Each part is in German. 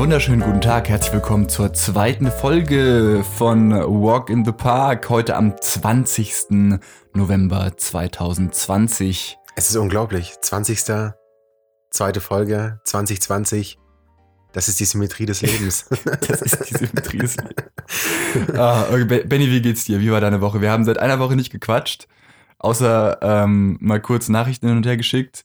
Wunderschönen guten Tag, herzlich willkommen zur zweiten Folge von Walk in the Park, heute am 20. November 2020. Es ist unglaublich. 20. Zweite Folge, 2020. Das ist die Symmetrie des Lebens. das ist die Symmetrie des Lebens. ah, okay. Benny, wie geht's dir? Wie war deine Woche? Wir haben seit einer Woche nicht gequatscht, außer ähm, mal kurz Nachrichten hin und her geschickt,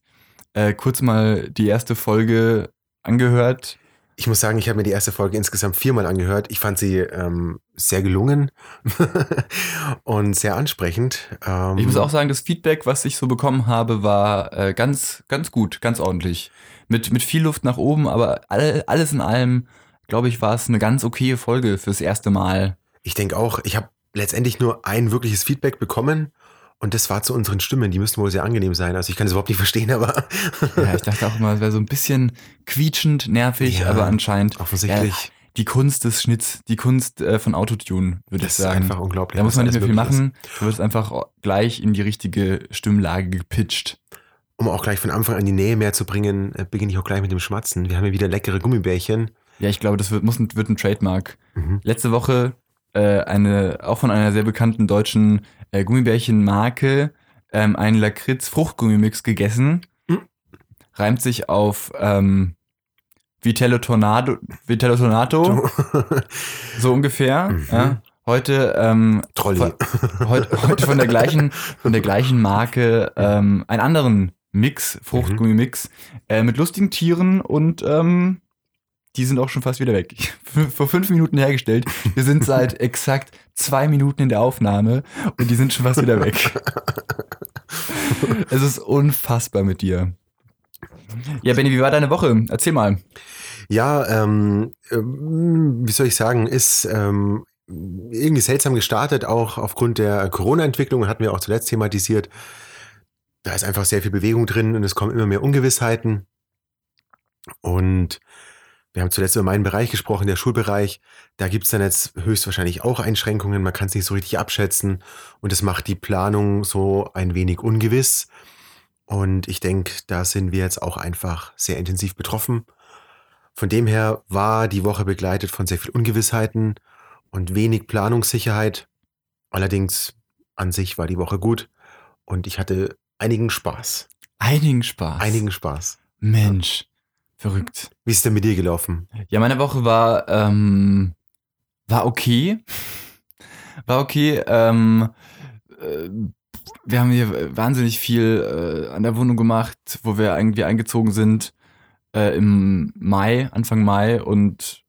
äh, kurz mal die erste Folge angehört ich muss sagen, ich habe mir die erste Folge insgesamt viermal angehört. Ich fand sie ähm, sehr gelungen und sehr ansprechend. Ähm, ich muss auch sagen, das Feedback, was ich so bekommen habe, war äh, ganz, ganz gut, ganz ordentlich. Mit, mit viel Luft nach oben, aber all, alles in allem, glaube ich, war es eine ganz okaye Folge fürs erste Mal. Ich denke auch, ich habe letztendlich nur ein wirkliches Feedback bekommen und das war zu unseren Stimmen, die müssten wohl sehr angenehm sein. Also ich kann es überhaupt nicht verstehen, aber. ja, ich dachte auch immer, es wäre so ein bisschen quietschend, nervig, ja, aber anscheinend. Offensichtlich. Ja, die Kunst des Schnitts, die Kunst äh, von Autotune, würde ich sagen. Das ist einfach unglaublich. Da muss man nicht mehr viel machen. Du wirst einfach gleich in die richtige Stimmlage gepitcht. Um auch gleich von Anfang an die Nähe mehr zu bringen, äh, beginne ich auch gleich mit dem Schmatzen. Wir haben hier wieder leckere Gummibärchen. Ja, ich glaube, das wird, muss ein, wird ein Trademark. Mhm. Letzte Woche äh, eine, auch von einer sehr bekannten deutschen äh, Gummibärchenmarke, ähm, einen Lakritz-Fruchtgummimix gegessen. Mhm. Reimt sich auf ähm, Vitello Tornado, Vitello Tornato, so ungefähr. Mhm. Ja. Heute, ähm, Trolli. Von, heute, heute von der gleichen, von der gleichen Marke ähm, einen anderen Mix, Fruchtgummimix, mhm. äh, mit lustigen Tieren und ähm, die sind auch schon fast wieder weg. Vor fünf Minuten hergestellt. Wir sind seit exakt zwei Minuten in der Aufnahme und die sind schon fast wieder weg. es ist unfassbar mit dir. Ja, Benny, wie war deine Woche? Erzähl mal. Ja, ähm, ähm, wie soll ich sagen, ist ähm, irgendwie seltsam gestartet, auch aufgrund der Corona-Entwicklung, hatten wir auch zuletzt thematisiert. Da ist einfach sehr viel Bewegung drin und es kommen immer mehr Ungewissheiten. Und wir haben zuletzt über meinen Bereich gesprochen, der Schulbereich. Da gibt es dann jetzt höchstwahrscheinlich auch Einschränkungen. Man kann es nicht so richtig abschätzen. Und das macht die Planung so ein wenig ungewiss. Und ich denke, da sind wir jetzt auch einfach sehr intensiv betroffen. Von dem her war die Woche begleitet von sehr viel Ungewissheiten und wenig Planungssicherheit. Allerdings an sich war die Woche gut und ich hatte einigen Spaß. Einigen Spaß. Einigen Spaß. Mensch. Verrückt. Wie ist denn mit dir gelaufen? Ja, meine Woche war, ähm, war okay. War okay. Ähm, äh, wir haben hier wahnsinnig viel äh, an der Wohnung gemacht, wo wir irgendwie eingezogen sind äh, im Mai, Anfang Mai und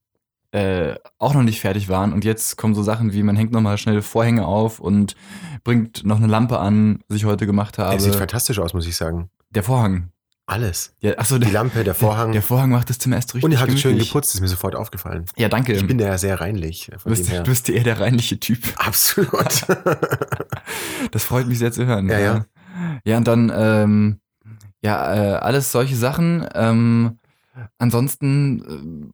äh, auch noch nicht fertig waren. Und jetzt kommen so Sachen wie, man hängt nochmal schnell Vorhänge auf und bringt noch eine Lampe an, was ich heute gemacht habe. Der sieht fantastisch aus, muss ich sagen. Der Vorhang. Alles. Ja, ach so, die Lampe, der Vorhang. Der, der Vorhang macht das Zimmer erst richtig. Und ihr habt es schön geputzt, ist mir sofort aufgefallen. Ja, danke. Ich bin ja sehr reinlich. Du bist, du bist eher der reinliche Typ. Absolut. das freut mich sehr zu hören. Ja, ja. Ja, und dann, ähm, ja, äh, alles solche Sachen. Ähm, ansonsten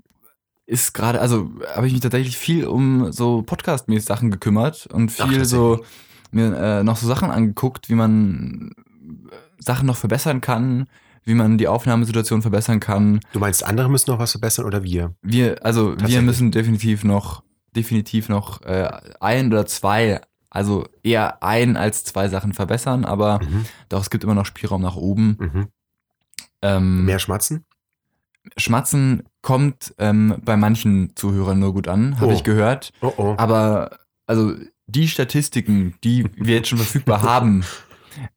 äh, ist gerade, also habe ich mich tatsächlich viel um so Podcast-mäßig Sachen gekümmert und viel Ach, so mir äh, noch so Sachen angeguckt, wie man Sachen noch verbessern kann, wie man die Aufnahmesituation verbessern kann. Du meinst, andere müssen noch was verbessern oder wir? Wir, also wir müssen definitiv noch, definitiv noch äh, ein oder zwei, also eher ein als zwei Sachen verbessern, aber mhm. doch es gibt immer noch Spielraum nach oben. Mhm. Ähm, Mehr Schmatzen? Schmatzen kommt ähm, bei manchen Zuhörern nur gut an, habe oh. ich gehört. Oh oh. Aber also die Statistiken, die wir jetzt schon verfügbar haben,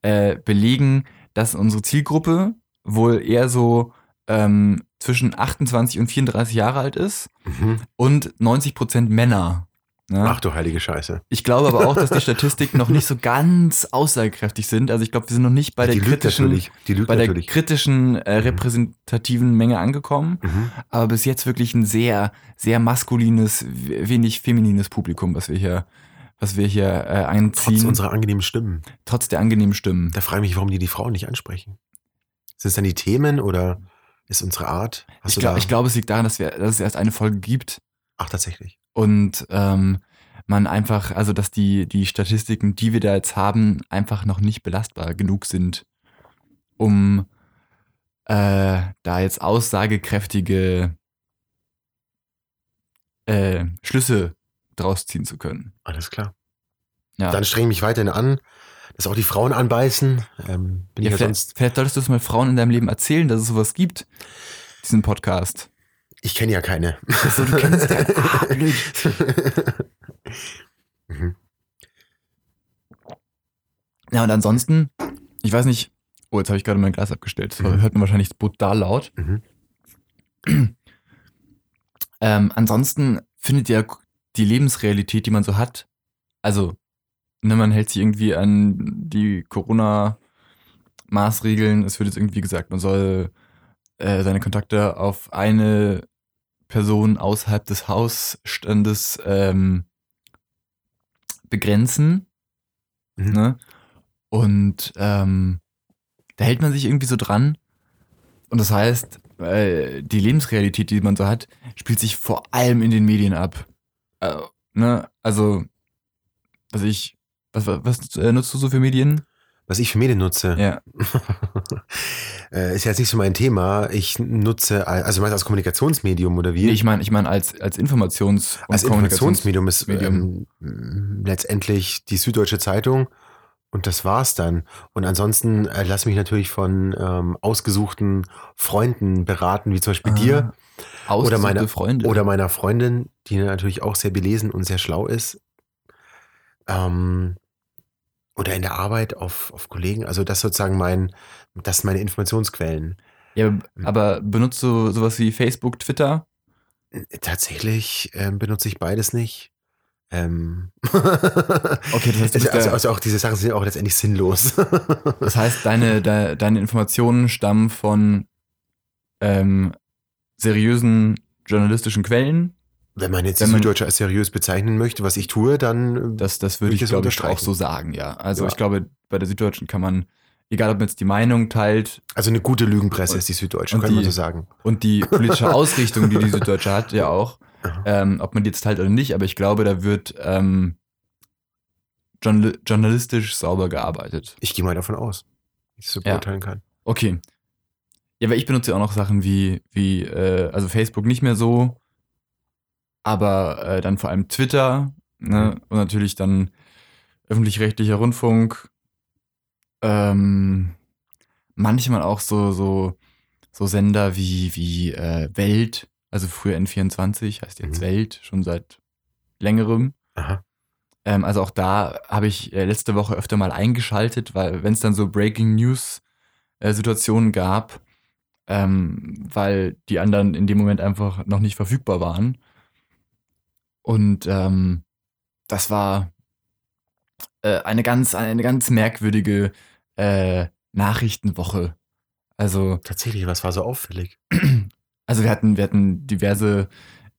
äh, belegen, dass unsere Zielgruppe wohl eher so ähm, zwischen 28 und 34 Jahre alt ist mhm. und 90 Prozent Männer. Ne? Ach du heilige Scheiße. Ich glaube aber auch, dass die Statistiken noch nicht so ganz aussagekräftig sind. Also ich glaube, wir sind noch nicht bei der kritischen, bei der kritischen äh, mhm. repräsentativen mhm. Menge angekommen. Mhm. Aber bis jetzt wirklich ein sehr, sehr maskulines, wenig feminines Publikum, was wir hier, was wir hier äh, einziehen. Trotz unserer angenehmen Stimmen. Trotz der angenehmen Stimmen. Da frage ich mich, warum die die Frauen nicht ansprechen. Sind es dann die Themen oder ist unsere Art? Hast ich, glaub, ich glaube, es liegt daran, dass, wir, dass es erst eine Folge gibt. Ach, tatsächlich. Und ähm, man einfach, also dass die, die Statistiken, die wir da jetzt haben, einfach noch nicht belastbar genug sind, um äh, da jetzt aussagekräftige äh, Schlüsse draus ziehen zu können. Alles klar. Ja. Dann streng mich weiterhin an, dass auch die Frauen anbeißen. Ähm, bin ja, ich ja vielleicht, sonst. vielleicht solltest du es mal Frauen in deinem Leben erzählen, dass es sowas gibt, diesen Podcast. Ich kenne ja keine. Achso, du kennst keinen. Ah, blöd. Mhm. Ja, und ansonsten, ich weiß nicht, oh, jetzt habe ich gerade mein Glas abgestellt. Das Mhm. hört man wahrscheinlich brutal laut. Mhm. Ähm, ansonsten findet ja die Lebensrealität, die man so hat, also, ne, man hält sich irgendwie an die Corona-Maßregeln. Es wird jetzt irgendwie gesagt, man soll äh, seine Kontakte auf eine Person außerhalb des Hausstandes ähm, begrenzen. Mhm. Ne? Und ähm, da hält man sich irgendwie so dran. Und das heißt, äh, die Lebensrealität, die man so hat, spielt sich vor allem in den Medien ab. Äh, ne? Also, was ich, was, was, äh, nutzt du so für Medien? Was ich für Medien nutze, Ja. äh, ist jetzt nicht so mein Thema. Ich nutze, al- also du meinst als Kommunikationsmedium oder wie? Nee, ich meine, ich meine als, als Informations- als Informationsmedium ist ähm, letztendlich die Süddeutsche Zeitung und das war's dann. Und ansonsten äh, lass mich natürlich von ähm, ausgesuchten Freunden beraten, wie zum Beispiel dir Ah, oder ausgesuchte meine- Freunde. oder meiner Freundin, die natürlich auch sehr belesen und sehr schlau ist. Ähm, oder in der Arbeit auf, auf Kollegen. Also das sozusagen mein, das sind meine Informationsquellen. ja, aber benutzt du sowas wie Facebook, Twitter? Tatsächlich ähm, benutze ich beides nicht. Ähm Okay, das heißt, also, also, also auch diese Sachen sind auch letztendlich sinnlos. Das heißt, deine, de, deine Informationen stammen von ähm, seriösen journalistischen Quellen. Wenn man jetzt die Wenn man- Süddeutsche als seriös bezeichnen möchte, was ich tue, dann Das, das Würde ich das glaube ich, auch so sagen, ja. Also Ja. ich glaube, bei der Süddeutschen kann man, egal ob man jetzt die Meinung teilt also eine gute Lügenpresse Und- ist die Süddeutsche, kann man die- so sagen. und die politische Ausrichtung, die die Süddeutsche hat, ja auch, ähm, ob man die jetzt teilt oder nicht, aber ich glaube, da wird ähm, journal journalistisch sauber gearbeitet. Ich gehe mal davon aus, dass ich so Ja. beurteilen kann. Okay. Ja, weil ich benutze ja auch noch Sachen wie, wie äh, also Facebook nicht mehr so, aber äh, dann vor allem Twitter ne? und natürlich dann öffentlich-rechtlicher Rundfunk. Ähm, manchmal auch so, so, so Sender wie, wie äh, Welt, also früher N24, heißt jetzt Mhm. Welt, schon seit längerem. Ähm, also auch da habe ich äh, letzte Woche öfter mal eingeschaltet, weil wenn es dann so Breaking News äh, Situationen gab, ähm, weil die anderen in dem Moment einfach noch nicht verfügbar waren. Und ähm, das war äh, eine ganz eine ganz merkwürdige äh, Nachrichtenwoche. Also Tatsächlich, was war so auffällig? also wir hatten, wir hatten diverse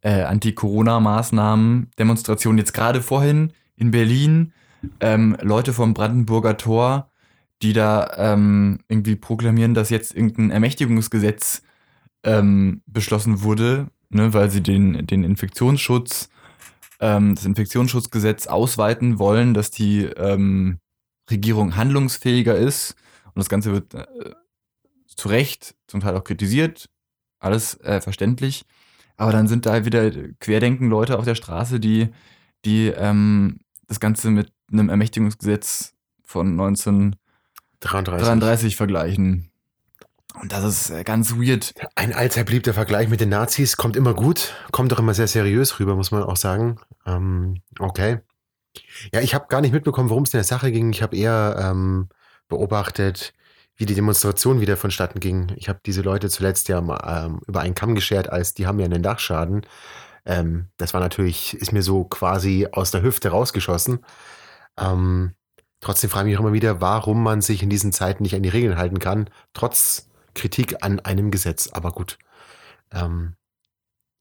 äh, Anti-Corona-Maßnahmen, Demonstrationen jetzt gerade vorhin in Berlin, ähm, Leute vom Brandenburger Tor, die da ähm, irgendwie proklamieren, dass jetzt irgendein Ermächtigungsgesetz ähm, beschlossen wurde, ne, weil sie den, den Infektionsschutz, ähm, das Infektionsschutzgesetz ausweiten wollen, dass die ähm, Regierung handlungsfähiger ist. Und das Ganze wird äh, zu Recht zum Teil auch kritisiert, alles äh, verständlich. Aber dann sind da wieder querdenken Leute auf der Straße, die, die ähm, das Ganze mit einem Ermächtigungsgesetz von 1933 33. vergleichen. Und das ist äh, ganz weird. Ein allzeit beliebter Vergleich mit den Nazis kommt immer gut, kommt auch immer sehr seriös rüber, muss man auch sagen. Ähm, okay. Ja, ich habe gar nicht mitbekommen, worum es in der Sache ging. Ich habe eher ähm, beobachtet, wie die Demonstration wieder vonstatten ging. Ich habe diese Leute zuletzt ja ähm, über einen Kamm geschert, als die haben ja einen Dachschaden. Ähm, das war natürlich, ist mir so quasi aus der Hüfte rausgeschossen. Ähm, trotzdem frage ich mich auch immer wieder, warum man sich in diesen Zeiten nicht an die Regeln halten kann, trotz Kritik an einem Gesetz. Aber gut. Ähm,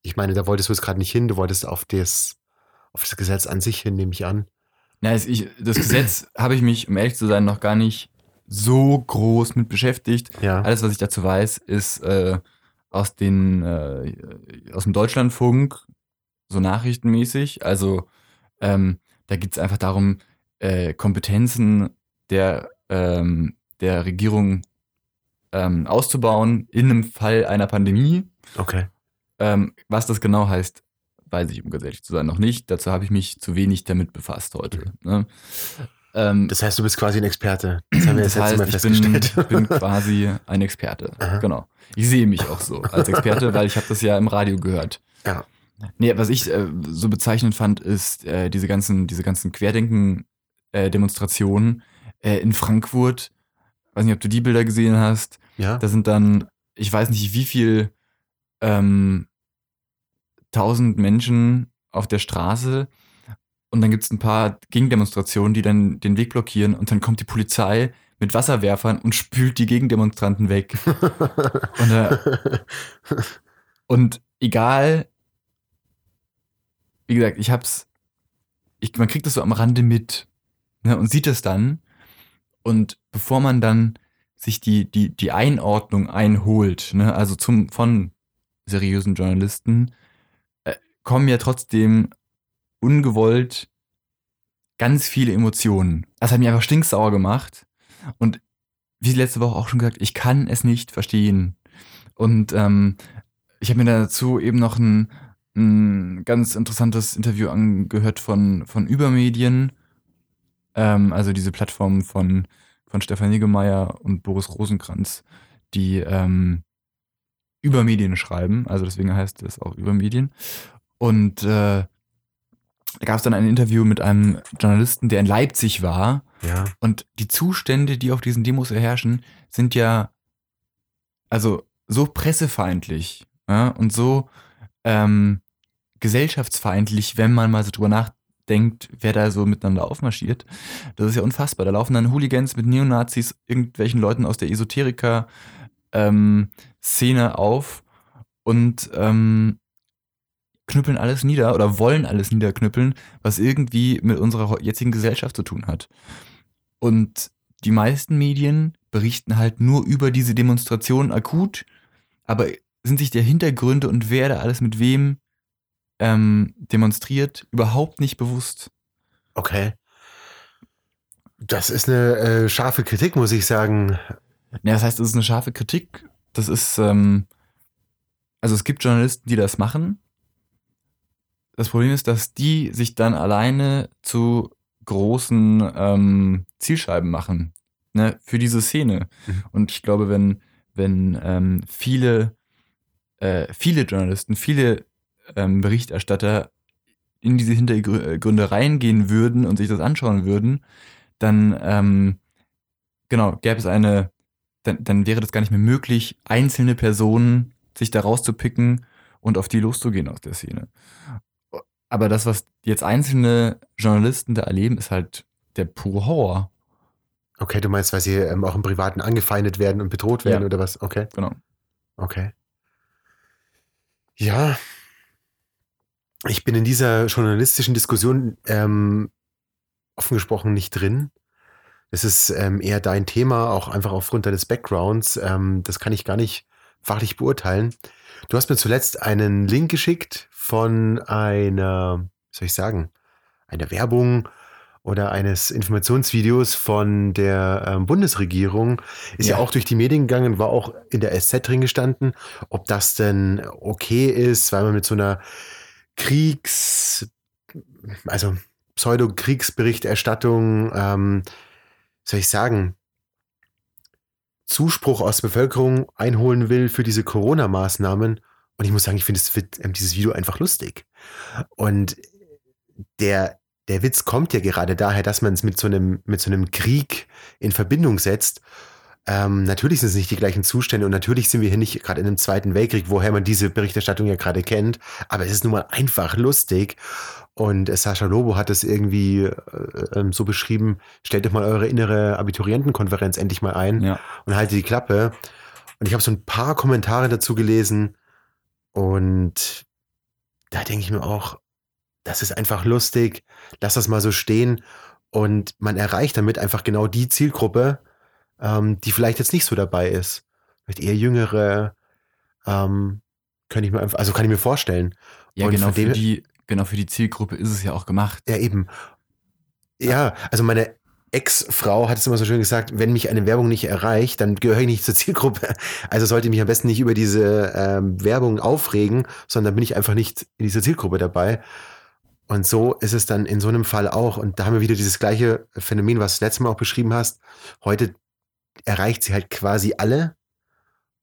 ich meine, da wolltest du jetzt gerade nicht hin, du wolltest auf das, auf das Gesetz an sich hin, nehme ich an. Na, es- ich, das Gesetz habe ich mich, um ehrlich zu sein, noch gar nicht so groß mit beschäftigt. Ja. Alles, was ich dazu weiß, ist äh, aus, den, äh, aus dem Deutschlandfunk, so nachrichtenmäßig. Also ähm, da geht es einfach darum, äh, Kompetenzen der, ähm, der Regierung ähm, auszubauen in einem Fall einer Pandemie. Okay. Ähm, was das genau heißt, weiß ich, um ehrlich zu sein, noch nicht. Dazu habe ich mich zu wenig damit befasst heute. Ne? Ähm, Das heißt, du bist quasi ein Experte. Das haben wir das jetzt letztes Mal heißt, ich bin, festgestellt. bin quasi ein Experte. Aha. Genau. Ich sehe mich auch so als Experte, weil ich habe das ja im Radio gehört. Ja. Nee, was ich äh, so bezeichnend fand, ist äh, diese ganzen, diese ganzen Querdenken-Demonstrationen äh, in Frankfurt. Weiß nicht, ob du die Bilder gesehen hast. Ja. Da sind dann, ich weiß nicht, wie viel ähm, tausend Menschen auf der Straße und dann gibt es ein paar Gegendemonstrationen, die dann den Weg blockieren und dann kommt die Polizei mit Wasserwerfern und spült die Gegendemonstranten weg. Und, äh, und egal, wie gesagt, ich hab's, ich, man kriegt das so am Rande mit ne, und sieht es dann. Und bevor man dann sich die, die, die Einordnung einholt, ne, also zum, von seriösen Journalisten, äh, kommen ja trotzdem ungewollt ganz viele Emotionen. Das hat mich einfach stinksauer gemacht. Und wie letzte Woche auch schon gesagt, ich kann es nicht verstehen. Und ähm, ich habe mir dazu eben noch ein, ein ganz interessantes Interview angehört von, von Übermedien. Ähm, also diese Plattform von, von Stefan Niggemeier und Boris Rosenkranz, die ähm, Übermedien schreiben. Also deswegen heißt es auch Übermedien. Und äh, da gab es dann ein Interview mit einem Journalisten, der in Leipzig war. ja. Und die Zustände, die auf diesen Demos herrschen, sind ja also so pressefeindlich ja, und so ähm, gesellschaftsfeindlich, wenn man mal so drüber nachdenkt, wer da so miteinander aufmarschiert. Das ist ja unfassbar. Da laufen dann Hooligans mit Neonazis, irgendwelchen Leuten aus der Esoteriker-Szene auf und ähm, knüppeln alles nieder oder wollen alles niederknüppeln, was irgendwie mit unserer jetzigen Gesellschaft zu tun hat. Und die meisten Medien berichten halt nur über diese Demonstrationen akut, aber sind sich der Hintergründe und wer da alles mit wem ähm, demonstriert überhaupt nicht bewusst. Okay. Das ist eine äh, scharfe Kritik, muss ich sagen. Ja, das heißt, es ist eine scharfe Kritik. Das ist, ähm, also es gibt Journalisten, die das machen. Das Problem ist, dass die sich dann alleine zu großen ähm, Zielscheiben machen ne, für diese Szene. Mhm. Und ich glaube, wenn, wenn ähm, viele, äh, viele Journalisten, viele ähm, Berichterstatter in diese Hintergründe reingehen würden und sich das anschauen würden, dann ähm, genau, gäbe es eine, dann, dann wäre das gar nicht mehr möglich, einzelne Personen sich da rauszupicken und auf die loszugehen aus der Szene. Aber das, was jetzt einzelne Journalisten da erleben, ist halt der pure Horror. Okay, du meinst, weil sie ähm, auch im Privaten angefeindet werden und bedroht werden Ja. oder was? Okay, Genau. okay. Ja. Ich bin in dieser journalistischen Diskussion ähm, offen gesprochen nicht drin. Das ist ähm, eher dein Thema, auch einfach aufgrund deines Backgrounds. Ähm, das kann ich gar nicht fachlich beurteilen. Du hast mir zuletzt einen Link geschickt von einer, wie soll ich sagen, einer Werbung oder eines Informationsvideos von der ähm, Bundesregierung. Ist ja. Ja. auch durch die Medien gegangen, war auch in der SZ drin gestanden, ob das denn okay ist, weil man mit so einer Kriegs, also Pseudo-Kriegsberichterstattung, ähm, soll ich sagen, Zuspruch aus der Bevölkerung einholen will für diese Corona-Maßnahmen. Und ich muss sagen, ich finde ähm, dieses Video einfach lustig. Und der, der Witz kommt ja gerade daher, dass man es mit so einem, mit so einem Krieg in Verbindung setzt. Ähm, natürlich sind es nicht die gleichen Zustände und natürlich sind wir hier nicht gerade in einem Zweiten Weltkrieg, woher man diese Berichterstattung ja gerade kennt. Aber es ist nun mal einfach lustig. Und äh, Sascha Lobo hat es irgendwie äh, ähm, so beschrieben, stellt doch mal eure innere Abiturientenkonferenz endlich mal ein Ja. und halte die Klappe. Und ich habe so ein paar Kommentare dazu gelesen und da denke ich mir auch, das ist einfach lustig, lass das mal so stehen und man erreicht damit einfach genau die Zielgruppe, ähm, die vielleicht jetzt nicht so dabei ist. Vielleicht eher jüngere, ähm, könnte ich mir einfach, also kann ich mir vorstellen. Ja, Und genau für, die, genau für die Zielgruppe ist es ja auch gemacht. Ja, eben. Ja, also meine Ex-Frau hat es immer so schön gesagt, wenn mich eine Werbung nicht erreicht, dann gehöre ich nicht zur Zielgruppe. Also sollte ich mich am besten nicht über diese ähm, Werbung aufregen, sondern bin ich einfach nicht in dieser Zielgruppe dabei. Und so ist es dann in so einem Fall auch. Und da haben wir wieder dieses gleiche Phänomen, was du letztes Mal auch beschrieben hast. Heute erreicht sie halt quasi alle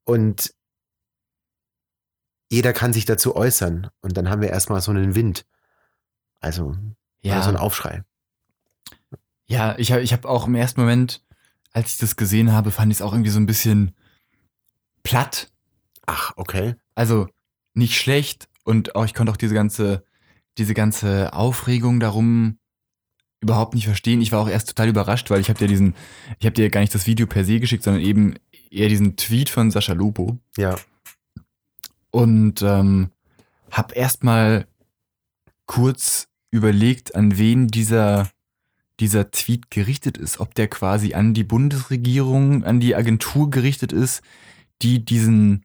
und jeder kann sich dazu äußern. Und dann haben wir erstmal so einen Wind. Also Ja. so einen Aufschrei. Ja, ich habe ich hab auch im ersten Moment, als ich das gesehen habe, fand ich es auch irgendwie so ein bisschen platt. Ach, okay. Also nicht schlecht und auch ich konnte auch diese ganze, diese ganze Aufregung darum überhaupt nicht verstehen. Ich war auch erst total überrascht, weil ich habe dir diesen, ich habe dir gar nicht das Video per se geschickt, sondern eben eher diesen Tweet von Sascha Lobo Ja. und ähm, habe erstmal kurz überlegt, an wen dieser dieser Tweet gerichtet ist, ob der quasi an die Bundesregierung, an die Agentur gerichtet ist, die diesen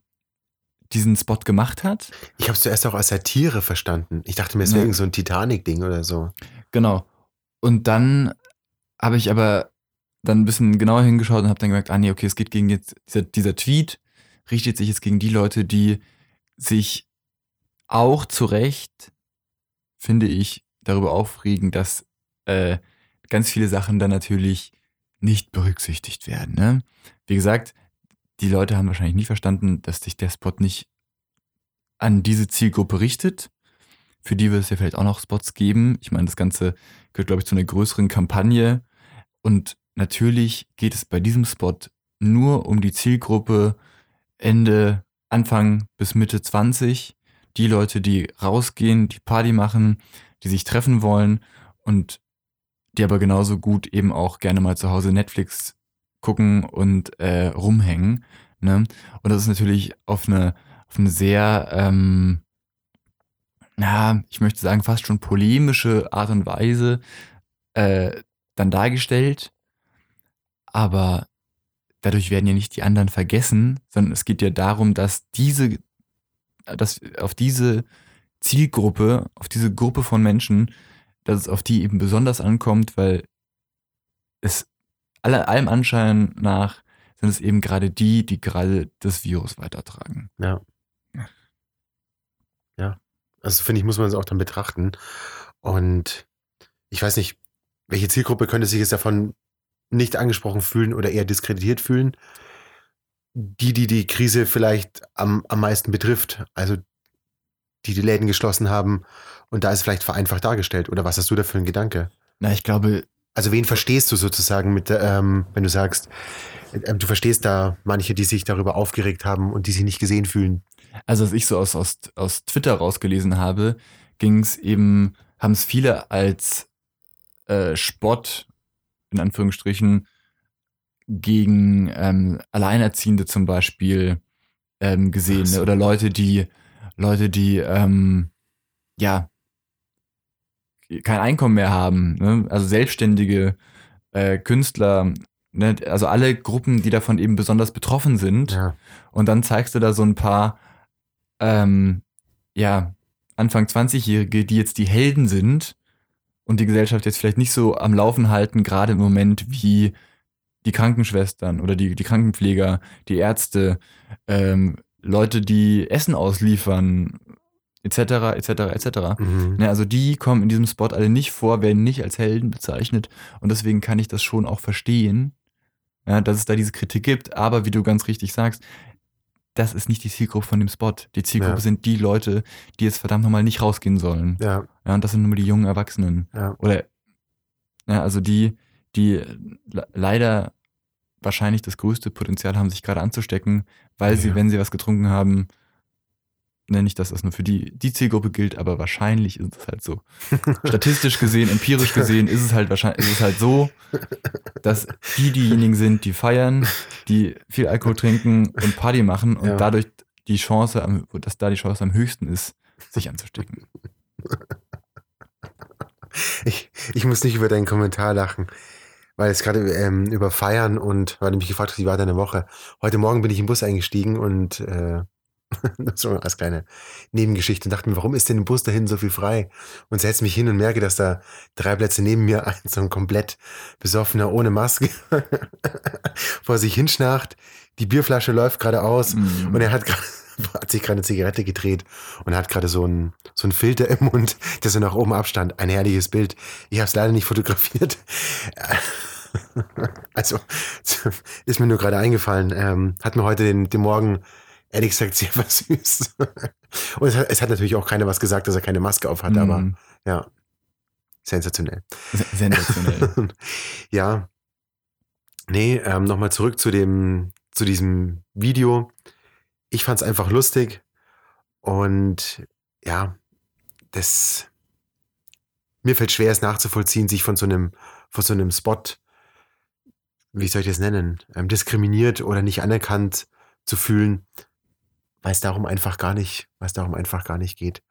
diesen Spot gemacht hat. Ich habe es zuerst auch als Satire verstanden. Ich dachte mir, es wäre irgend so ein Titanic-Ding oder so. Genau. Und dann habe ich aber dann ein bisschen genauer hingeschaut und habe dann gemerkt, ah nee, okay, es geht gegen jetzt, dieser, dieser Tweet richtet sich jetzt gegen die Leute, die sich auch zu Recht, finde ich, darüber aufregen, dass äh, ganz viele Sachen dann natürlich nicht berücksichtigt werden. Ne? Wie gesagt, die Leute haben wahrscheinlich nicht verstanden, dass sich der Spot nicht an diese Zielgruppe richtet. Für die wird es ja vielleicht auch noch Spots geben. Ich meine, das Ganze gehört, glaube ich, zu einer größeren Kampagne. Und natürlich geht es bei diesem Spot nur um die Zielgruppe Ende, Anfang bis Mitte 20. Die Leute, die rausgehen, die Party machen, die sich treffen wollen und die aber genauso gut eben auch gerne mal zu Hause Netflix gucken und äh, rumhängen. Ne? Und das ist natürlich auf eine, auf eine sehr, ähm, ja, ich möchte sagen, fast schon polemische Art und Weise äh, dann dargestellt. Aber dadurch werden ja nicht die anderen vergessen, sondern es geht ja darum, dass diese, dass auf diese Zielgruppe, auf diese Gruppe von Menschen, dass es auf die eben besonders ankommt, weil es aller, allem Anschein nach sind es eben gerade die, die gerade das Virus weitertragen. Ja. Ja. Also finde ich, muss man es auch dann betrachten. Und ich weiß nicht, welche Zielgruppe könnte sich jetzt davon nicht angesprochen fühlen oder eher diskreditiert fühlen? Die, die die Krise vielleicht am, am meisten betrifft, also die die Läden geschlossen haben und da ist vielleicht vereinfacht dargestellt. Oder was hast du da für einen Gedanke? Na, ich glaube, Also wen verstehst du sozusagen mit, ähm, wenn du sagst, ähm, du verstehst da manche, die sich darüber aufgeregt haben und die sich nicht gesehen fühlen. Also, was ich so aus, aus, aus Twitter rausgelesen habe, ging es eben, haben es viele als äh, Spott, in Anführungsstrichen, gegen ähm, Alleinerziehende zum Beispiel ähm, gesehen. So. Ne? Oder Leute, die, Leute, die, ähm, ja, kein Einkommen mehr haben. Ne? Also selbstständige äh, Künstler, ne? also alle Gruppen, die davon eben besonders betroffen sind. Ja. Und dann zeigst du da so ein paar, ähm, ja, Anfang 20-Jährige, die jetzt die Helden sind und die Gesellschaft jetzt vielleicht nicht so am Laufen halten, gerade im Moment wie die Krankenschwestern oder die, die Krankenpfleger, die Ärzte, ähm, Leute, die Essen ausliefern, etc., etc., etc. Mhm. Also die kommen in diesem Spot alle nicht vor, werden nicht als Helden bezeichnet und deswegen kann ich das schon auch verstehen, ja, dass es da diese Kritik gibt, aber wie du ganz richtig sagst, das ist nicht die Zielgruppe von dem Spot. Die Zielgruppe Ja. sind die Leute, die jetzt verdammt nochmal nicht rausgehen sollen. Ja, Ja, und das sind nur die jungen Erwachsenen. ja. Oder, ja, also die, die le- leider wahrscheinlich das größte Potenzial haben, sich gerade anzustecken, weil sie, wenn sie was getrunken haben, ne, nicht, dass das nur für die, die Zielgruppe gilt, aber wahrscheinlich ist es halt so. Statistisch gesehen, empirisch gesehen, ist es halt wahrscheinlich, ist es halt so, dass die diejenigen sind, die feiern, die viel Alkohol trinken und Party machen und Ja. dadurch die Chance, am, dass da die Chance am höchsten ist, sich anzustecken. Ich, ich muss nicht über deinen Kommentar lachen, weil es gerade ähm, über Feiern und weil du mich gefragt hast, wie war deine Woche. Heute Morgen bin ich im Bus eingestiegen und äh, so als kleine Nebengeschichte und dachte mir, warum ist denn im Bus da hinten so viel frei? Und setze mich hin und merke, dass da drei Plätze neben mir ein so ein komplett besoffener ohne Maske vor sich hinschnarcht. Die Bierflasche läuft gerade aus Mm. und er hat, grad- hat sich gerade eine Zigarette gedreht und hat gerade so ein so Filter im Mund, der so nach oben abstand. Ein herrliches Bild. Ich habe es leider nicht fotografiert. Also ist mir nur gerade eingefallen. Ähm, hat mir heute den, den Morgen ehrlich gesagt sehr versüßt. Und es hat, es hat natürlich auch keiner was gesagt, dass er keine Maske auf hat, aber Mm. ja, sensationell. Se- Sensationell. Ja, nee, ähm, nochmal zurück zu dem, zu diesem Video. Ich fand es einfach lustig und ja, das mir fällt schwer, es nachzuvollziehen, sich von so einem, von so einem Spot, wie soll ich das nennen, ähm, diskriminiert oder nicht anerkannt zu fühlen, weil es darum einfach gar nicht, weil es darum einfach gar nicht geht.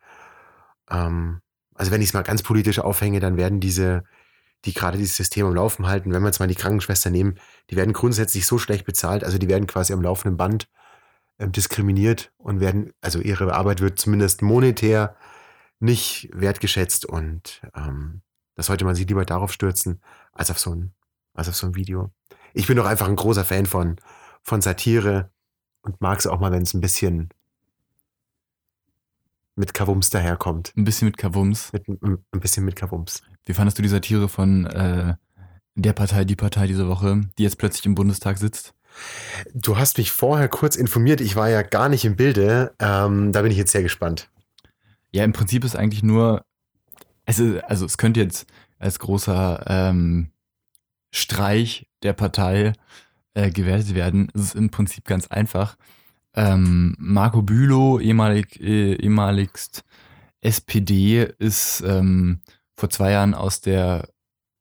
Ähm, also wenn ich es mal ganz politisch aufhänge, dann werden diese, die gerade dieses System am Laufen halten, wenn wir jetzt mal die Krankenschwester nehmen, die werden grundsätzlich so schlecht bezahlt, also die werden quasi am laufenden Band ähm, diskriminiert und werden, also ihre Arbeit wird zumindest monetär nicht wertgeschätzt und ähm, da sollte man sich lieber darauf stürzen, als auf so ein, als auf so ein Video. Ich bin doch einfach ein großer Fan von, von Satire und mag es auch mal, wenn es ein bisschen mit Kavums daherkommt. Ein bisschen mit Kavums. Mit, ein bisschen mit Kavums. Wie fandest du die Satire von äh, der Partei, die Partei diese Woche, die jetzt plötzlich im Bundestag sitzt? Du hast mich vorher kurz informiert, ich war ja gar nicht im Bilde. Ähm, da bin ich jetzt sehr gespannt. Ja, im Prinzip ist eigentlich nur, es ist, also es könnte jetzt als großer ähm, Streich der Partei äh, gewertet werden. Es ist im Prinzip ganz einfach. Ähm, Marco Bülow, ehemalig, äh, ehemaligst SPD, ist ähm, vor zwei Jahren aus der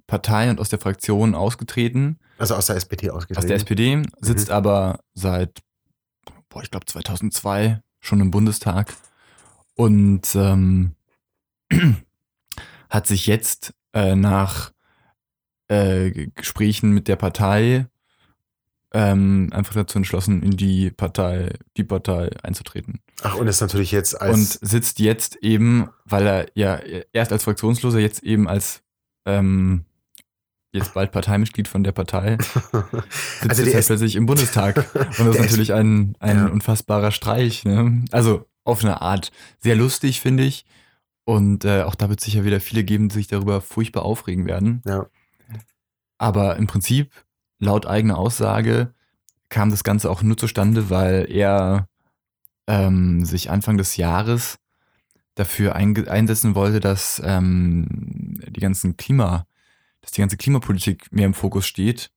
Partei und aus der Fraktion ausgetreten, Also aus der SPD aus ausgetreten. der SPD, sitzt aber seit, boah, ich glaube 2002 schon im Bundestag und ähm, hat sich jetzt äh, nach äh, Gesprächen mit der Partei ähm, einfach dazu entschlossen, in die Partei, die Partei einzutreten. Ach, und ist natürlich jetzt Und als. sitzt jetzt eben, weil er ja erst als Fraktionsloser, jetzt eben als ähm, jetzt bald Parteimitglied von der Partei, sitzt Also jetzt halt plötzlich im Bundestag. Und das ist natürlich ein, ein Ja. unfassbarer Streich. Ne? Also auf eine Art sehr lustig, finde ich. Und äh, auch da wird es sicher wieder viele geben, die sich darüber furchtbar aufregen werden. ja. Aber im Prinzip, laut eigener Aussage, kam das Ganze auch nur zustande, weil er ähm, sich Anfang des Jahres dafür einsetzen wollte, dass ähm, die ganzen Klima, dass die ganze Klimapolitik mehr im Fokus steht.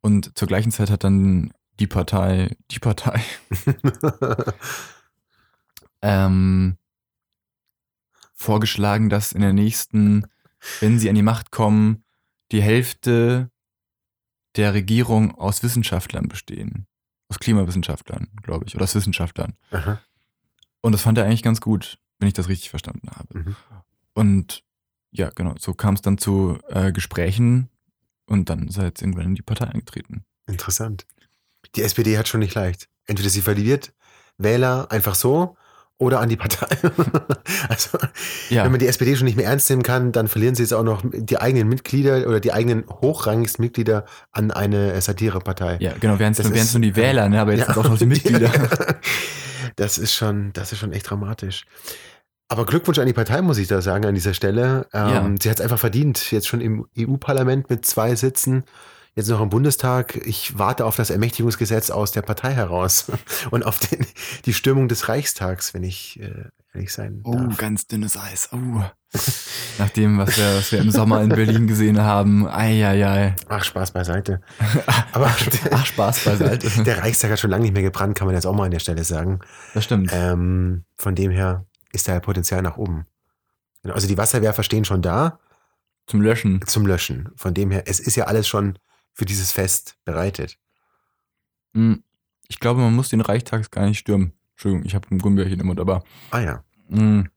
Und zur gleichen Zeit hat dann die Partei, die Partei, ähm, vorgeschlagen, dass in der nächsten, wenn sie an die Macht kommen, die Hälfte der Regierung aus Wissenschaftlern bestehen. Aus Klimawissenschaftlern, glaube ich, oder aus Wissenschaftlern. Aha. Und das fand er eigentlich ganz gut, wenn ich das richtig verstanden habe. Mhm. Und ja, genau, so kam es dann zu äh, Gesprächen und dann ist er jetzt irgendwann in die Partei eingetreten. Interessant. Die SPD hat schon nicht leicht. Entweder sie verliert Wähler einfach so oder an die Partei. also, Ja, wenn man die SPD schon nicht mehr ernst nehmen kann, dann verlieren sie jetzt auch noch die eigenen Mitglieder oder die eigenen hochrangigsten Mitglieder an eine Satirepartei. ja genau, wären es nur, die äh, Wähler, ne? aber jetzt sind auch noch die Mitglieder. Das ist schon, das ist schon echt dramatisch. Aber Glückwunsch an die Partei, muss ich da sagen, an dieser Stelle. Ähm, Ja. Sie hat es einfach verdient. Jetzt schon im EU-Parlament mit zwei Sitzen, jetzt noch im Bundestag. Ich warte auf das Ermächtigungsgesetz aus der Partei heraus und auf den, die Stürmung des Reichstags, wenn ich äh, ehrlich sein Oh, darf. ganz dünnes Eis. Oh. Nach dem, was wir, was wir im Sommer in Berlin gesehen haben. Eieiei. Ach, Spaß beiseite. Aber Ach, Spaß beiseite. der Reichstag hat schon lange nicht mehr gebrannt, kann man jetzt auch mal an der Stelle sagen. Das stimmt. Ähm, von dem her ist da Potenzial nach oben. Genau, Also die Wasserwerfer stehen schon da. Zum Löschen. zum Löschen. Von dem her, es ist ja alles schon für dieses Fest bereitet. Hm, Ich glaube, man muss den Reichstag gar nicht stürmen. Entschuldigung, ich habe ein Gummibärchen im Mund, aber Ah ja. hm,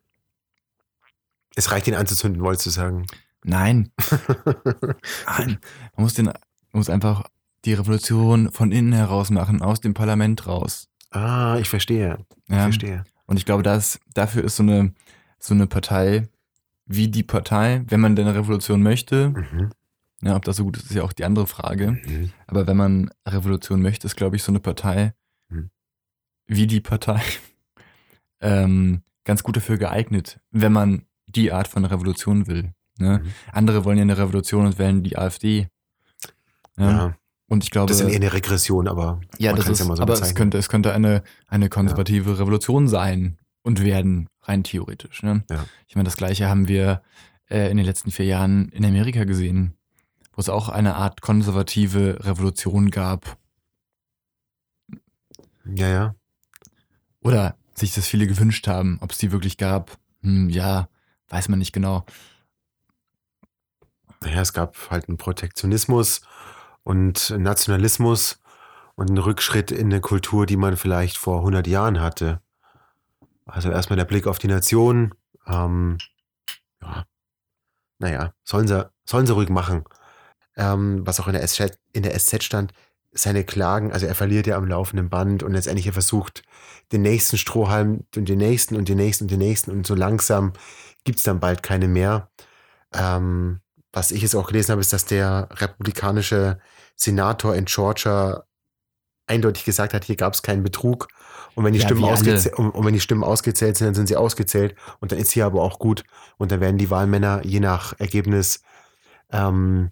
Es reicht, ihn anzuzünden, wolltest du sagen. nein, nein. Man muss, den, man muss einfach die Revolution von innen heraus machen, aus dem Parlament raus. Ah, ich verstehe. Ich Ja. verstehe. Und ich glaube, das, dafür ist so eine, so eine Partei wie die Partei, wenn man denn eine Revolution möchte, Mhm. Ja, ob das so gut ist, ist ja auch die andere Frage. Mhm. Aber wenn man Revolution möchte, ist, glaube ich, so eine Partei Hm. wie die Partei ähm, ganz gut dafür geeignet, wenn man die Art von Revolution will. Ne? Mhm. Andere wollen ja eine Revolution und wählen die AfD. Ja. Ja, Und ich glaube, das ist eher eine Regression, aber ja, man das ist, ja so aber es könnte, es könnte eine, eine konservative Revolution sein und werden, rein theoretisch. Ne? Ja. Ich meine, das Gleiche haben wir äh, in den letzten vier Jahren in Amerika gesehen, wo es auch eine Art konservative Revolution gab. Ja, ja. Oder sich das viele gewünscht haben, ob es die wirklich gab. Hm, ja, weiß man nicht genau. Naja, es gab halt einen Protektionismus und Nationalismus und einen Rückschritt in eine Kultur, die man vielleicht vor 100 Jahren hatte. Also erstmal der Blick auf die Nation. Ähm, ja, naja, sollen sie, sollen sie ruhig machen. Ähm, was auch in der, SZ, in der SZ stand, seine Klagen, also er verliert ja am laufenden Band und letztendlich er versucht, den nächsten Strohhalm und den nächsten und den nächsten und den nächsten und so langsam gibt es dann bald keine mehr. Ähm, was ich jetzt auch gelesen habe, ist, dass der republikanische Senator in Georgia eindeutig gesagt hat, hier gab es keinen Betrug. Und wenn, die Ja, Stimmen und, und wenn die Stimmen ausgezählt sind, dann sind sie ausgezählt. Und dann ist hier aber auch gut. Und dann werden die Wahlmänner je nach Ergebnis ähm,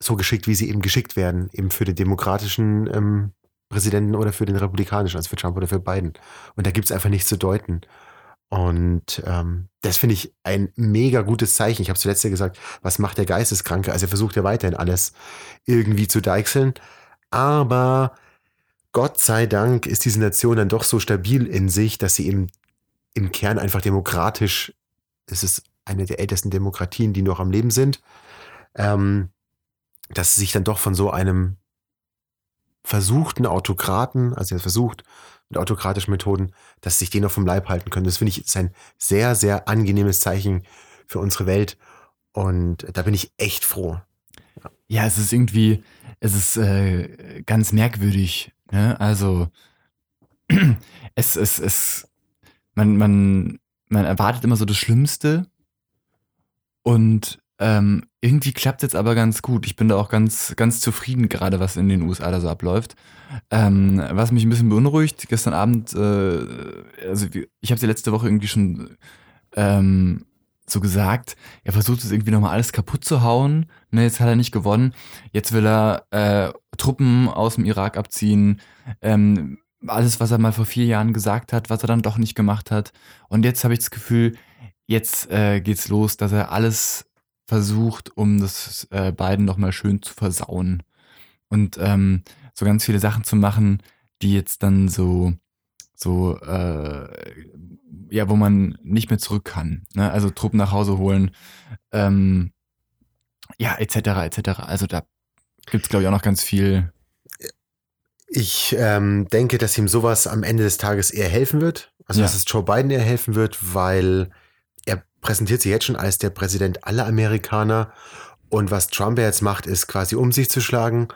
so geschickt, wie sie eben geschickt werden. Eben für den demokratischen ähm, Präsidenten oder für den republikanischen, also für Trump oder für Biden. Und da gibt es einfach nichts zu deuten. Und ähm, das finde ich ein mega gutes Zeichen. Ich habe zuletzt ja gesagt, was macht der Geisteskranke? Also er versucht ja weiterhin alles irgendwie zu deichseln. Aber Gott sei Dank ist diese Nation dann doch so stabil in sich, dass sie eben im Kern einfach demokratisch, es ist eine der ältesten Demokratien, die noch am Leben sind, ähm, dass sie sich dann doch von so einem versuchten Autokraten, also er versucht mit autokratischen Methoden, dass sich den noch vom Leib halten können. Das finde ich ist ein sehr, sehr angenehmes Zeichen für unsere Welt. Und da bin ich echt froh. Ja, es ist irgendwie, es ist äh, ganz merkwürdig. Ne? Also, es, es, es, man, man, man erwartet immer so das Schlimmste und ähm, irgendwie klappt jetzt aber ganz gut. Ich bin da auch ganz, ganz zufrieden, gerade was in den USA da so abläuft. Ähm, was mich ein bisschen beunruhigt, gestern Abend, äh, also ich habe sie letzte Woche irgendwie schon ähm, so gesagt, er versucht es irgendwie nochmal alles kaputt zu hauen. Ne, jetzt hat er nicht gewonnen. Jetzt will er äh, Truppen aus dem Irak abziehen. Ähm, alles, was er mal vor vier Jahren gesagt hat, was er dann doch nicht gemacht hat. Und jetzt habe ich das Gefühl, jetzt äh, geht's los, dass er alles versucht, um das äh, beiden nochmal schön zu versauen. Und ähm, so ganz viele Sachen zu machen, die jetzt dann so, so, äh, ja, wo man nicht mehr zurück kann. Ne? Also Truppen nach Hause holen, ähm, ja, etc., etc. Also da gibt's glaube ich, auch noch ganz viel. Ich ähm, denke, dass ihm sowas am Ende des Tages eher helfen wird. Also, Ja. dass es Joe Biden eher helfen wird, weil präsentiert sich jetzt schon als der Präsident aller Amerikaner. Und was Trump jetzt macht, ist quasi um sich zu schlagen.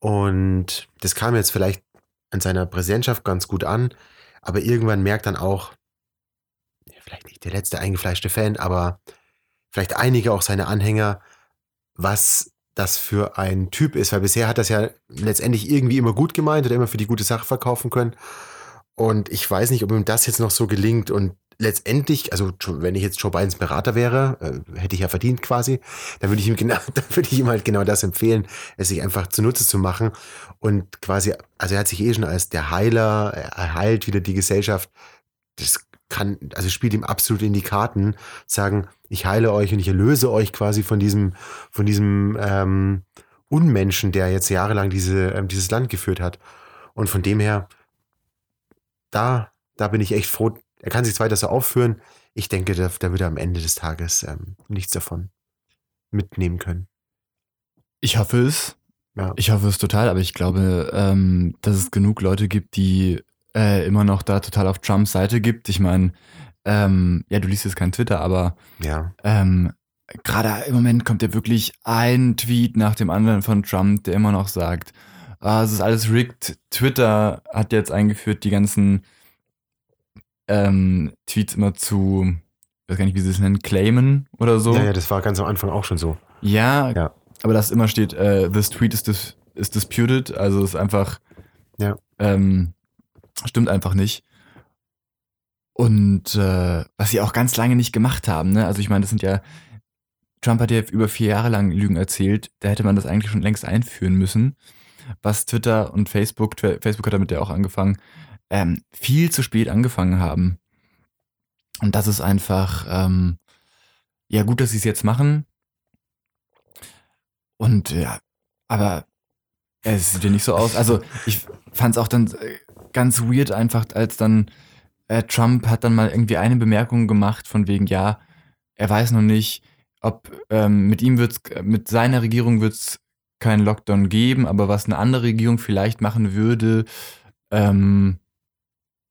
Und das kam jetzt vielleicht an seiner Präsidentschaft ganz gut an. Aber irgendwann merkt dann auch, vielleicht nicht der letzte eingefleischte Fan, aber vielleicht einige auch seine Anhänger, was das für ein Typ ist, weil bisher hat das ja letztendlich irgendwie immer gut gemeint oder immer für die gute Sache verkaufen können. Und ich weiß nicht, ob ihm das jetzt noch so gelingt. Und letztendlich, also wenn ich jetzt Joe Bidens Berater wäre, äh, hätte ich ja verdient quasi, dann würde ich ihm genau, dann würde ich ihm halt genau das empfehlen, es sich einfach zunutze zu machen und quasi, also er hat sich eh schon als der Heiler, er heilt wieder die Gesellschaft. Das kann, also spielt ihm absolut in die Karten, sagen, ich heile euch und ich erlöse euch quasi von diesem, von diesem ähm, Unmenschen, der jetzt jahrelang diese, ähm, dieses Land geführt hat. Und von dem her, da, da bin ich echt froh. Er kann sich zwar weiter so aufführen. Ich denke, da, da wird er am Ende des Tages ähm, nichts davon mitnehmen können. Ich hoffe es. Ja. Ich hoffe es total, aber ich glaube, ähm, dass es genug Leute gibt, die äh, immer noch da total auf Trumps Seite gibt. Ich meine, ähm, ja, du liest jetzt kein Twitter, aber Ja. ähm, gerade im Moment kommt ja wirklich ein Tweet nach dem anderen von Trump, der immer noch sagt, ah, es ist alles rigged. Twitter hat jetzt eingeführt, die ganzen ähm, Tweets immer zu, ich weiß gar nicht, wie sie es nennen, claimen oder so. Ja, ja, das war ganz am Anfang auch schon so. Ja, Ja. aber dass immer steht, äh, this tweet is, dis is disputed, also ist einfach, Ja. ähm, stimmt einfach nicht. Und äh, was sie auch ganz lange nicht gemacht haben, ne? Also ich meine, das sind ja, Trump hat ja über vier Jahre lang Lügen erzählt, da hätte man das eigentlich schon längst einführen müssen. Was Twitter und Facebook, Facebook hat damit ja auch angefangen, ähm, viel zu spät angefangen haben. Und das ist einfach, ähm, ja gut, dass sie es jetzt machen. Und ja, aber es sieht ja nicht so aus. Also ich fand es auch dann äh, ganz weird einfach, als dann äh, Trump hat dann mal irgendwie eine Bemerkung gemacht von wegen, ja, er weiß noch nicht, ob ähm, mit ihm wird's, mit seiner Regierung wird es keinen Lockdown geben, aber was eine andere Regierung vielleicht machen würde, ähm,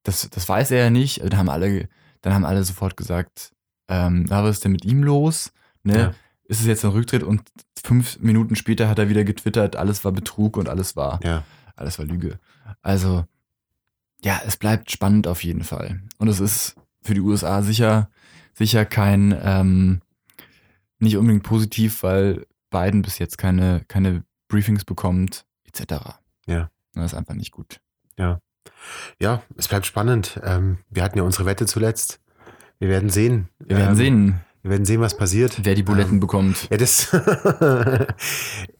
das, das weiß er ja nicht. Also, Dann haben alle, dann haben alle sofort gesagt, ähm, na, was ist denn mit ihm los? Ne? Ja. Ist es jetzt ein Rücktritt? Und fünf Minuten später hat er wieder getwittert, alles war Betrug und alles war, Ja. alles war Lüge. Also, ja, es bleibt spannend auf jeden Fall. Und es ist für die USA sicher, sicher kein, ähm, nicht unbedingt positiv, weil Biden bis jetzt keine, keine Briefings bekommt, etc. Ja. Das ist einfach nicht gut. Ja, es bleibt spannend. Ähm, wir hatten ja unsere Wette zuletzt. Wir werden sehen. Wir werden Ähm, sehen, Wir werden sehen, was passiert. wer die Buletten Ähm, bekommt. Ja, das.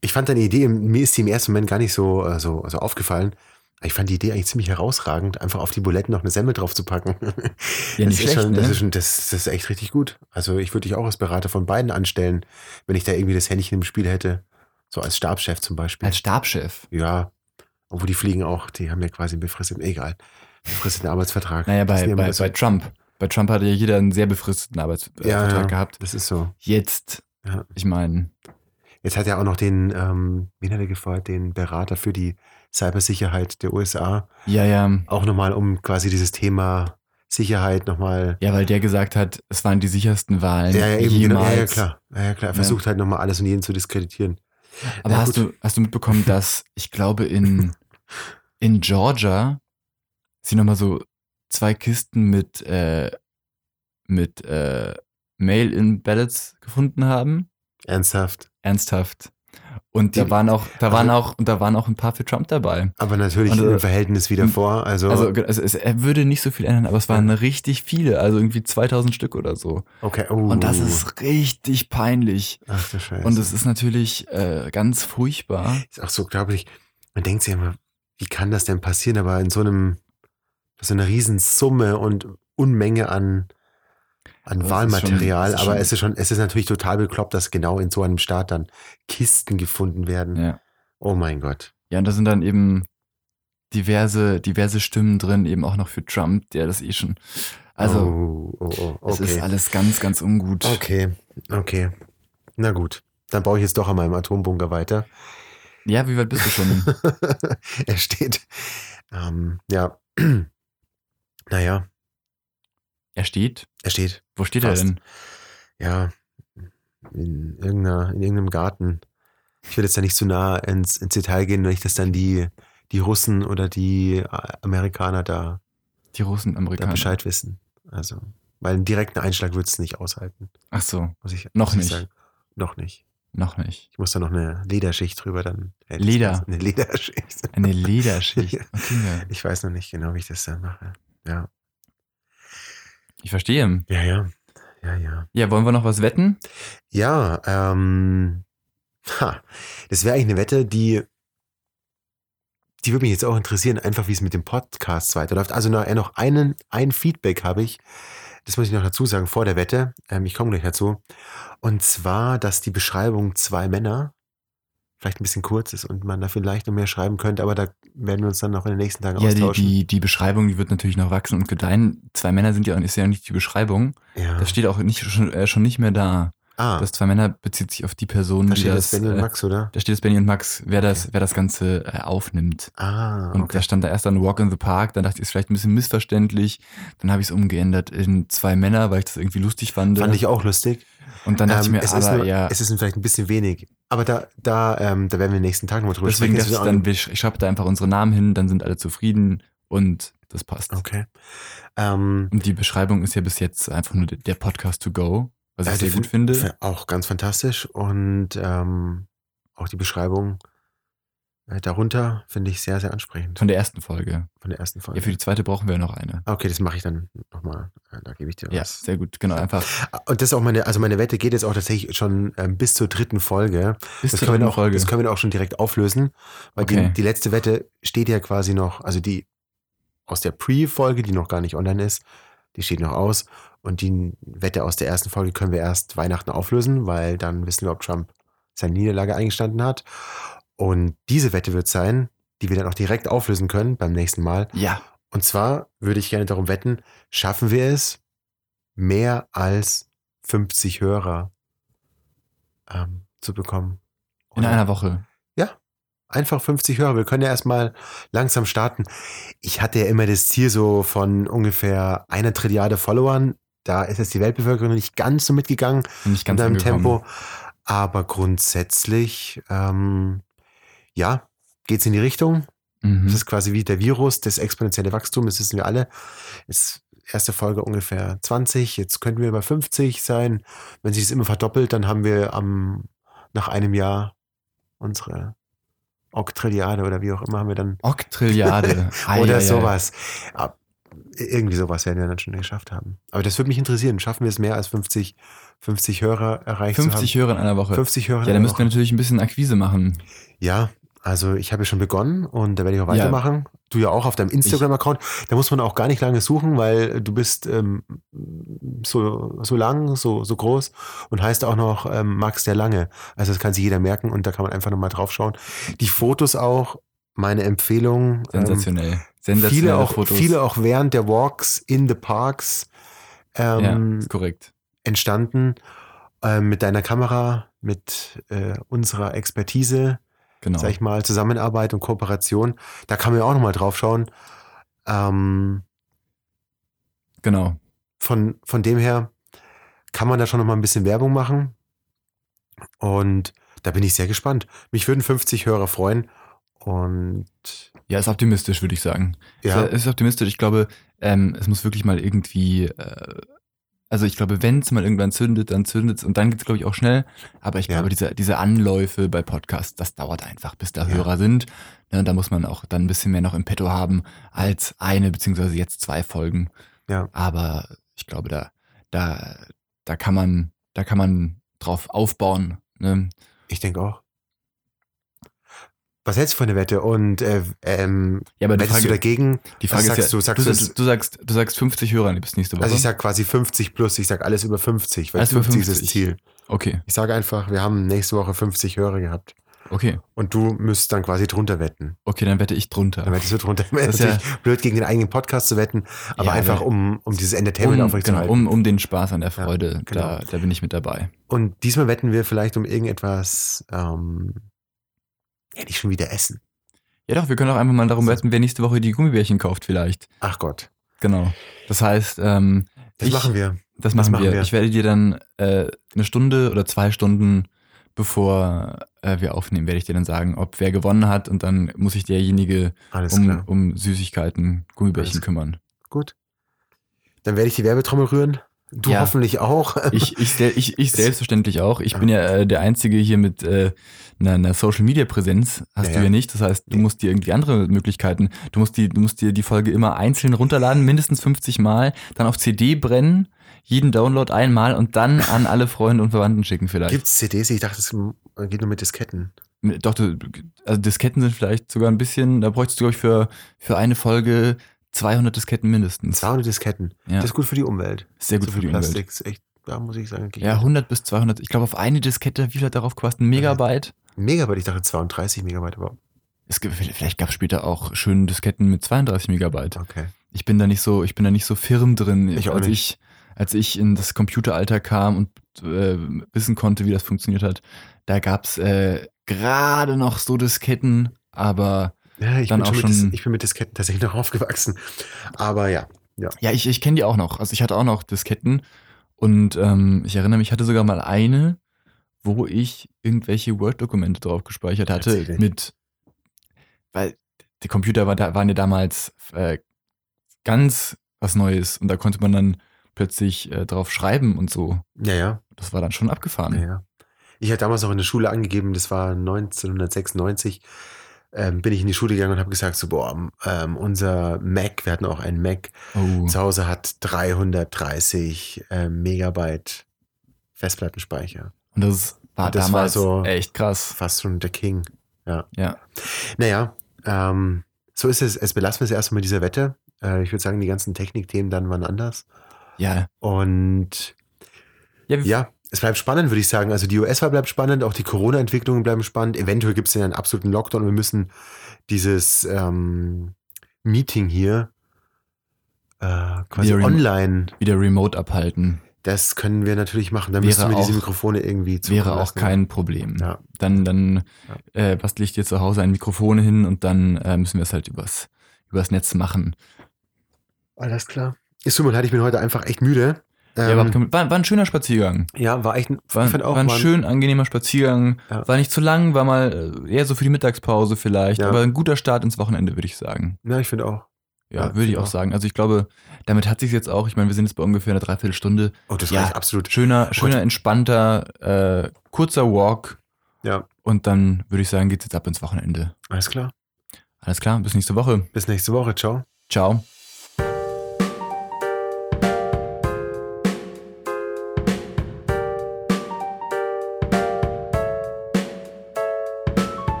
ich fand deine Idee, mir ist die im ersten Moment gar nicht so, äh, so, so aufgefallen. Ich fand die Idee eigentlich ziemlich herausragend, einfach auf die Buletten noch eine Semmel drauf zu packen. Ja, nicht das, ist schlecht, schon, ne? das, ist schon, das, das ist echt richtig gut. Also ich würde dich auch als Berater von beiden anstellen, wenn ich da irgendwie das Händchen im Spiel hätte. So als Stabschef zum Beispiel. Als Stabschef. ja. Obwohl die fliegen auch, die haben ja quasi einen befristeten, egal, befristeten Arbeitsvertrag. Naja, bei, bei, bei Trump. Bei Trump hatte ja jeder einen sehr befristeten Arbeitsvertrag ja, ja, gehabt. Das ist so. Jetzt, Ja. ich meine, Jetzt hat er auch noch den, ähm, wen hat er gefeuert, den Berater für die Cybersicherheit der USA. ja, ja. Auch nochmal, um quasi dieses Thema Sicherheit nochmal. Ja, weil der gesagt hat, es waren die sichersten Wahlen Ja, ja, eben, jemals. genau. Ja, ja, klar. Ja, ja, klar. Er versucht halt nochmal alles und jeden zu diskreditieren. Aber hast, gut. du, hast du mitbekommen, dass ich glaube in, in Georgia sie nochmal so zwei Kisten mit, äh, mit äh, Mail-in-Ballots gefunden haben? Ernsthaft. Ernsthaft. Und da waren auch, da waren also- auch, und da waren auch ein paar für Trump dabei. Aber natürlich Und, äh, im Verhältnis wie davor. Also, Also, also es, er würde nicht so viel ändern, aber es waren richtig viele, also irgendwie 2000 Stück oder so. okay. Oh. Und das ist richtig peinlich. Ach du Scheiße. Und es ist natürlich äh, ganz furchtbar. ist auch so, glaube ich, man denkt sich immer, wie kann das denn passieren? Aber in so einem, so einer Riesensumme und Unmenge an, an ist Wahlmaterial. schon- aber es ist schon, es ist natürlich total bekloppt, dass genau in so einem Staat dann Kisten gefunden werden. Ja. Oh mein Gott. Ja, und da sind dann eben diverse, diverse Stimmen drin, eben auch noch für Trump, der das eh schon. Also, oh, oh, oh, es ist okay. alles ganz, ganz ungut. Okay, okay. Na gut. Dann baue ich jetzt doch an meinem Atombunker weiter. Ja, wie weit bist du schon? er steht. Ähm, ja. naja, er steht. er steht. Wo steht Fast. er denn? ja, in, irgendeiner, in irgendeinem Garten. Ich will jetzt da nicht zu nah ins, ins Detail gehen, nicht, dass dann die, die Russen oder die äh, Amerikaner da, Die Russen, da Amerikaner. Bescheid wissen. Also, weil einen direkten Einschlag wird es nicht aushalten, Ach so, muss ich Noch muss ich nicht. sagen. Noch nicht. Noch nicht. Ich muss da noch eine Lederschicht drüber dann. das Leder? Eine Lederschicht. Eine Lederschicht. Okay, Ich weiß noch nicht genau, wie ich das dann mache. Ja, ich verstehe. ja, ja. Ja, ja. Ja, wollen wir noch was wetten? Ja, ähm, ha, das wäre eigentlich eine Wette, die, die würde mich jetzt auch interessieren, einfach wie es mit dem Podcast weiterläuft. Also noch, äh, noch einen, ein Feedback habe ich, das muss ich noch dazu sagen vor der Wette. Ähm, ich komme gleich dazu. Und zwar, dass die Beschreibung zwei Männer vielleicht ein bisschen kurz ist und man da vielleicht noch mehr schreiben könnte, aber da werden wir uns dann noch in den nächsten Tagen Ja, die, austauschen. die, die Beschreibung, die wird natürlich noch wachsen und gedeihen. Zwei Männer sind ja, ist ja nicht die Beschreibung. ja. Das steht auch nicht, schon, äh, schon nicht mehr da. Ah, Das zwei Männer bezieht sich auf die Person, da die steht das. Benny und äh, Max, oder? da steht es Benny und Max, wer das, Okay. wer das Ganze äh, aufnimmt. Ah, Und okay. da stand da erst dann Walk in the Park, dann dachte ich, ist vielleicht ein bisschen missverständlich. Dann habe ich es umgeändert in zwei Männer, weil ich das irgendwie lustig fand. Fand ich auch lustig. und dann dachte Ähm, ich mir, es, ist aber nur, ja, es ist vielleicht ein bisschen wenig. Aber da, da, ähm, da werden wir nächsten Tag nochmal drüber deswegen sprechen. Das ist dann, ich schreibe da einfach unsere Namen hin, dann sind alle zufrieden und das passt. Okay. Ähm, Und die Beschreibung ist ja bis jetzt einfach nur der Podcast to go, was ich äh, sehr gut fin- finde. Auch ganz fantastisch. Und ähm, auch die Beschreibung äh, darunter finde ich sehr, sehr ansprechend. Von der ersten Folge. Von der ersten Folge. Ja, für die zweite brauchen wir noch eine. Ah, okay, das mache ich dann nochmal. Da gebe ich dir Ja, was. sehr gut, genau, einfach Und das ist auch meine, also meine Wette geht jetzt auch tatsächlich schon ähm, bis zur dritten Folge. bis Das zur können, wir dritten auch, Folge. das können wir auch schon direkt auflösen, weil Okay. die, die letzte Wette steht ja quasi noch, also die aus der Pre-Folge, die noch gar nicht online ist, die steht noch aus. Und die Wette aus der ersten Folge können wir erst Weihnachten auflösen, weil dann wissen wir, ob Trump seine Niederlage eingestanden hat. Und diese Wette wird sein, die wir dann auch direkt auflösen können beim nächsten Mal. Ja, Und zwar würde ich gerne darum wetten, schaffen wir es, mehr als 50 Hörer ähm, zu bekommen. in Oder einer Woche. Einfach 50 Hörer. Wir können ja erstmal langsam starten. Ich hatte ja immer das Ziel so von ungefähr einer Trilliarde Followern. Da ist jetzt die Weltbevölkerung nicht ganz so mitgegangen nicht in ganz deinem angekommen. Tempo. Aber grundsätzlich, ähm, ja, geht's in die Richtung. Mhm. Das ist quasi wie der Virus, das exponentielle Wachstum, das wissen wir alle. Ist erste Folge ungefähr 20, jetzt könnten wir bei 50 sein. Wenn sich das immer verdoppelt, dann haben wir am, nach einem Jahr unsere Oktrilliarde oder wie auch immer haben wir dann. Oktrilliarde. Oder sowas. Irgendwie sowas werden wir dann schon geschafft haben. Aber das würde mich interessieren. Schaffen wir es mehr als 50, 50 Hörer erreicht 50 zu Hörer in einer? Woche. 50 Hörer. Ja, in da der müssten wir natürlich ein bisschen Akquise machen. Ja, also ich habe ja schon begonnen und da werde ich auch Ja. weitermachen. Du ja auch auf deinem Instagram-Account. Da muss man auch gar nicht lange suchen, weil du bist ähm, so, so lang, so, so groß und heißt auch noch ähm, Max der Lange. Also das kann sich jeder merken und da kann man einfach nochmal drauf schauen. Die Fotos auch, meine Empfehlung. Ähm, Sensationell. Sensationelle viele, auch, Fotos. viele auch während der Walks in the Parks ja, ähm, ist korrekt. entstanden. Ähm, mit deiner Kamera, mit äh, unserer Expertise Genau. sag ich mal, Zusammenarbeit und Kooperation. Da kann man ja auch nochmal drauf schauen. Ähm, Genau. von, von dem her kann man da schon nochmal ein bisschen Werbung machen. Und da bin ich sehr gespannt. Mich würden 50 Hörer freuen. Und Ja, ist optimistisch, würde ich sagen. ja, Es ist optimistisch. Ich glaube, ähm, es muss wirklich mal irgendwie, äh, also ich glaube, wenn es mal irgendwann zündet, dann zündet es und dann geht es, glaube ich, auch schnell. Aber ich Ja. glaube, diese, diese Anläufe bei Podcasts, das dauert einfach, bis da Ja. Hörer sind. Ne, da muss man auch dann ein bisschen mehr noch im Petto haben als eine, beziehungsweise jetzt zwei Folgen. Ja. Aber ich glaube, da, da, da kann man, da kann man drauf aufbauen. Ne? ich denke auch. Was hältst du von der Wette? Und äh, ähm, Ja, aber Frage, du dagegen? die Frage was ist sagst ja, du? Sagst du, du du, sagst, du sagst 50 Hörer bis nächste Woche. Also ich sag quasi 50 plus, ich sag alles über 50, weil Alles über 50 ist das 50. Ziel. okay, Ich sage einfach, wir haben nächste Woche 50 Hörer gehabt. okay, Und du müsst dann quasi drunter wetten. okay, dann wette ich drunter. Dann wettest du drunter. Das ist natürlich blöd, gegen den eigenen Podcast zu wetten, aber Ja, einfach aber- um, um dieses Entertainment um, genau, aufrechtzuerhalten. um, um den Spaß an der Ja, Freude, genau. da, da bin ich mit dabei. Und diesmal wetten wir vielleicht um irgendetwas, ähm, ja, nicht schon wieder essen. Ja doch, wir können auch einfach mal darum wetten, wer nächste Woche die Gummibärchen kauft vielleicht. Ach Gott, Genau. Das heißt, ähm, das Ich- machen wir. das Das machen, machen wir. wir. Ich werde dir dann äh, eine Stunde oder zwei Stunden, bevor äh, wir aufnehmen, werde ich dir dann sagen, ob wer gewonnen hat und dann muss sich derjenige um, um Süßigkeiten, Gummibärchen Alles kümmern. Gut. Dann werde ich die Werbetrommel rühren. Du Ja. hoffentlich auch. Ich, ich, ich, ich Es- selbstverständlich auch. Ich bin ja äh, der Einzige hier mit äh, einer, einer Social Media Präsenz. Hast Ja, du ja. nicht. Das heißt, du musst dir irgendwie andere Möglichkeiten. Du musst, die, du musst dir die Folge immer einzeln runterladen, mindestens 50 Mal, dann auf CD brennen, jeden Download einmal und dann an alle Freunde und Verwandten schicken vielleicht. Gibt's CDs? Ich dachte, es geht nur mit Disketten. Doch, also Disketten sind vielleicht sogar ein bisschen, da bräuchtest du, glaube ich, für, für eine Folge 200 Disketten mindestens. 200 Disketten. Ja, Das ist gut für die Umwelt. sehr gut so für die viel Umwelt. Plastik ist echt, da muss ich sagen, Ja, 100 bis 200. Ich glaube, auf eine Diskette, wie viel hat darauf gekostet? Ein Megabyte? Megabyte, ich dachte 32 Megabyte, aber Es gibt, vielleicht gab es später auch schöne Disketten mit 32 Megabyte. okay. Ich bin da nicht so, ich bin da nicht so firm drin. Ich als ich, als ich in das Computeralter kam und äh, wissen konnte, wie das funktioniert hat. Da gab's äh, gerade noch so Disketten, aber Ja, ich Dann bin, auch schon mit, schon- ich bin mit Disketten tatsächlich noch aufgewachsen. Aber ja, ja. ja, ich, ich kenne die auch noch. Also ich hatte auch noch Disketten und ähm, ich erinnere mich, ich hatte sogar mal eine, wo ich irgendwelche Word-Dokumente drauf gespeichert hatte mit, weil die Computer war da, waren ja damals äh, ganz was Neues und da konnte man dann plötzlich äh, drauf schreiben und so. Ja, ja. Das war dann schon abgefahren. Ja, ja. Ich hatte damals auch in der Schule angegeben, das war 1996, ähm, bin ich in die Schule gegangen und habe gesagt, so, boah, ähm, unser Mac, wir hatten auch einen Mac, Oh. zu Hause hat 330 ähm, Megabyte Festplattenspeicher. Und das war Und das war damals so- echt krass. Fast schon der King. Ja. Naja, ähm, so ist es. Es belassen wir es erstmal mit dieser Wette. Äh, ich würde sagen, die ganzen Technikthemen dann waren anders. Ja. Und Ja, ja, es bleibt spannend, würde ich sagen. Also die US-Wahl bleibt spannend, auch die Corona-Entwicklungen bleiben spannend. Eventuell gibt es ja einen absoluten Lockdown und wir müssen dieses ähm, Meeting hier äh, quasi Wieder online, wieder remote abhalten. das können wir natürlich machen. Dann Wäre müssen wir diese Mikrofone irgendwie zukommen Wäre auch kein Problem. Ja. Dann, dann äh, bastel ich dir zu Hause ein Mikrofon hin und dann äh, müssen wir es halt übers, übers Netz machen. Alles klar. Es tut mir leid, ich bin heute einfach echt müde. Ja, Ähm, war, war, war ein schöner Spaziergang. ja, war echt ein, War, ich fand auch, war ein schön angenehmer Spaziergang. Ja. War nicht zu lang, war mal äh, eher so für die Mittagspause vielleicht. Ja. Aber ein guter Start ins Wochenende, würde ich sagen. Ja, ich finde auch. Ja, Ja, würde ich auch auch. sagen. Also ich glaube, damit hat sich jetzt auch, ich meine, wir sind jetzt bei ungefähr einer Dreiviertelstunde. Oh, das Ja. reicht absolut. Schöner, schöner, entspannter, äh, kurzer Walk. Ja, Und dann würde ich sagen, geht's jetzt ab ins Wochenende. alles klar. Alles klar, bis nächste Woche. Bis nächste Woche. Ciao. Ciao.